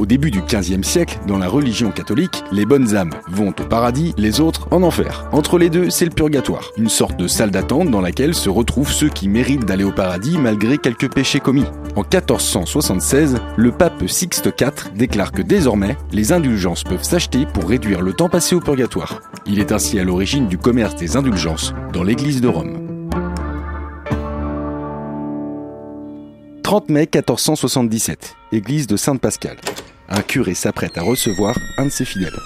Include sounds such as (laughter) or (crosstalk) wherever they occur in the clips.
Au début du XVe siècle, dans la religion catholique, les bonnes âmes vont au paradis, les autres en enfer. Entre les deux, c'est le purgatoire, une sorte de salle d'attente dans laquelle se retrouvent ceux qui méritent d'aller au paradis malgré quelques péchés commis. En 1476, le pape Sixte IV déclare que désormais, les indulgences peuvent s'acheter pour réduire le temps passé au purgatoire. Il est ainsi à l'origine du commerce des indulgences dans l'église de Rome. 30 mai 1477, église de Sainte-Pascale. Un curé s'apprête à recevoir un de ses fidèles.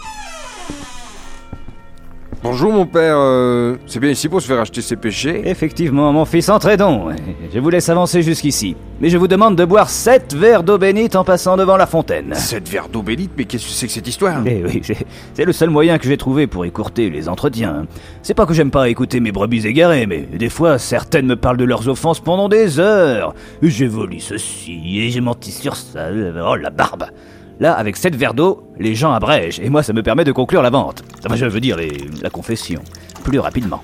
Bonjour mon père, euh, c'est bien ici pour se faire acheter ses péchés Effectivement, mon fils, entrez donc. (laughs) Je vous laisse avancer jusqu'ici. Mais je vous demande de boire sept verres d'eau bénite en passant devant la fontaine. Sept verres d'eau bénite, mais qu'est-ce que c'est que cette histoire? Eh oui, c'est le seul moyen que j'ai trouvé pour écourter les entretiens. C'est pas que j'aime pas écouter mes brebis égarées, mais des fois, certaines me parlent de leurs offenses pendant des heures. J'ai volé ceci et j'ai menti sur ça. Oh, la barbe Là, avec sept verres d'eau, les gens abrègent, et moi, ça me permet de conclure la vente. Enfin, je veux dire, les- la confession. Plus rapidement.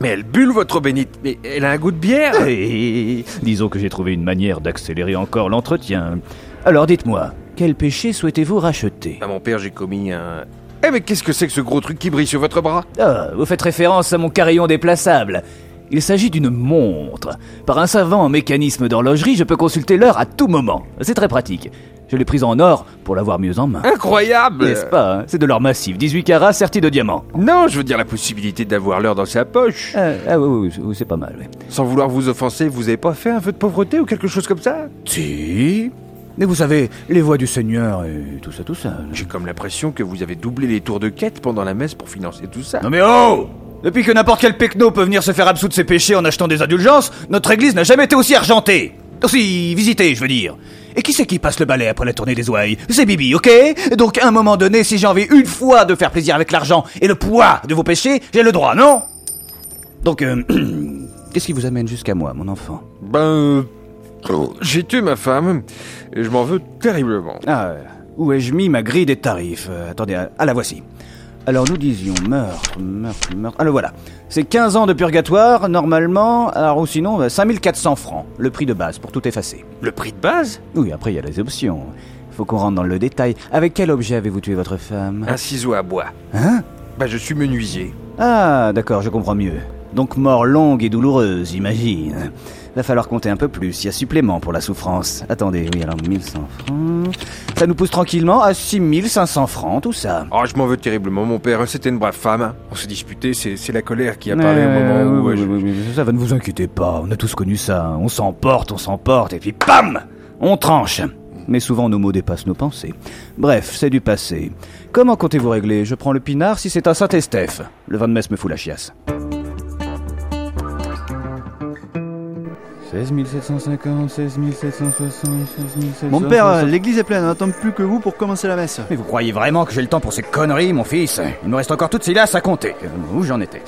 Mais elle bulle votre eau bénite, mais elle a un goût de bière Et disons que j'ai trouvé une manière d'accélérer encore l'entretien. Alors dites-moi, quel péché souhaitez-vous racheter? Ah mon père, j'ai commis un... Eh mais qu'est-ce que c'est que ce gros truc qui brille sur votre bras? Ah, vous faites référence à mon carillon déplaçable. Il s'agit d'une montre. Par un savant mécanisme d'horlogerie, je peux consulter l'heure à tout moment. C'est très pratique. Je l'ai prise en or pour l'avoir mieux en main. Incroyable N'est-ce pas hein? C'est de l'or massif, 18 carats serti de diamants. Non, je veux dire la possibilité d'avoir l'heure dans sa poche. Ah, ah oui, oui, oui, c'est pas mal, oui. Sans vouloir vous offenser, vous avez pas fait un vœu de pauvreté ou quelque chose comme ça? Si Mais vous savez, les voies du Seigneur et tout ça, tout ça. J'ai comme l'impression que vous avez doublé les tours de quête pendant la messe pour financer tout ça. Non mais oh Depuis que n'importe quel pecno peut venir se faire absoudre ses péchés en achetant des indulgences, notre église n'a jamais été aussi argentée. Aussi visitée, je veux dire. Et qui c'est qui passe le balai après la tournée des ouailles? C'est Bibi, ok? Donc à un moment donné, si j'ai envie une fois de faire plaisir avec l'argent et le poids de vos péchés, j'ai le droit, non? Donc, euh, (clears throat) qu'est-ce qui vous amène jusqu'à moi, mon enfant? Ben... euh, J'ai tué ma femme, et je m'en veux terriblement. Ah, euh, où ai-je mis ma grille des tarifs? Euh, Attendez, ah, ah, la voici. Alors nous disions meurtre, meurtre, meurtre. Ah le voilà. C'est 15 ans de purgatoire, normalement, alors ou sinon euh, 5400 francs, le prix de base pour tout effacer. Le prix de base? Oui, après il y a les options. Faut qu'on rentre dans le détail. Avec quel objet avez-vous tué votre femme? Un ciseau à bois. Hein? Bah je suis menuisier. Ah, d'accord, je comprends mieux. Donc mort longue et douloureuse, j'imagine. Va falloir compter un peu plus, il y a supplément pour la souffrance. Attendez, oui, alors 1100 francs. Ça nous pousse tranquillement à 6500 francs, tout ça. Oh, je m'en veux terriblement, mon père, c'était une brave femme. hein. On s'est disputé, c'est la colère qui a parlé au moment où... oui, je- oui, oui, oui, ça va, ne vous inquiétez pas, on a tous connu ça. On s'emporte, on s'emporte, et puis PAM On tranche. Mais souvent nos mots dépassent nos pensées. Bref, c'est du passé. Comment comptez-vous régler? Je prends le pinard si c'est un Saint-Estèphe. Le vin de messe me fout la chiasse. 16 750, 16 760, 16 760... Mon père, euh, l'église est pleine, on n'attend plus que vous pour commencer la messe. Mais vous croyez vraiment que j'ai le temps pour ces conneries, mon fils? Il me reste encore toutes ces lasses à compter. Où j'en étais?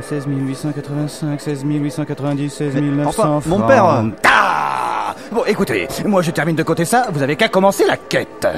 16 885, 16 890, 16 900 enfin, mon père, euh, Ah Bon, écoutez, moi je termine de compter ça, vous avez qu'à commencer la quête.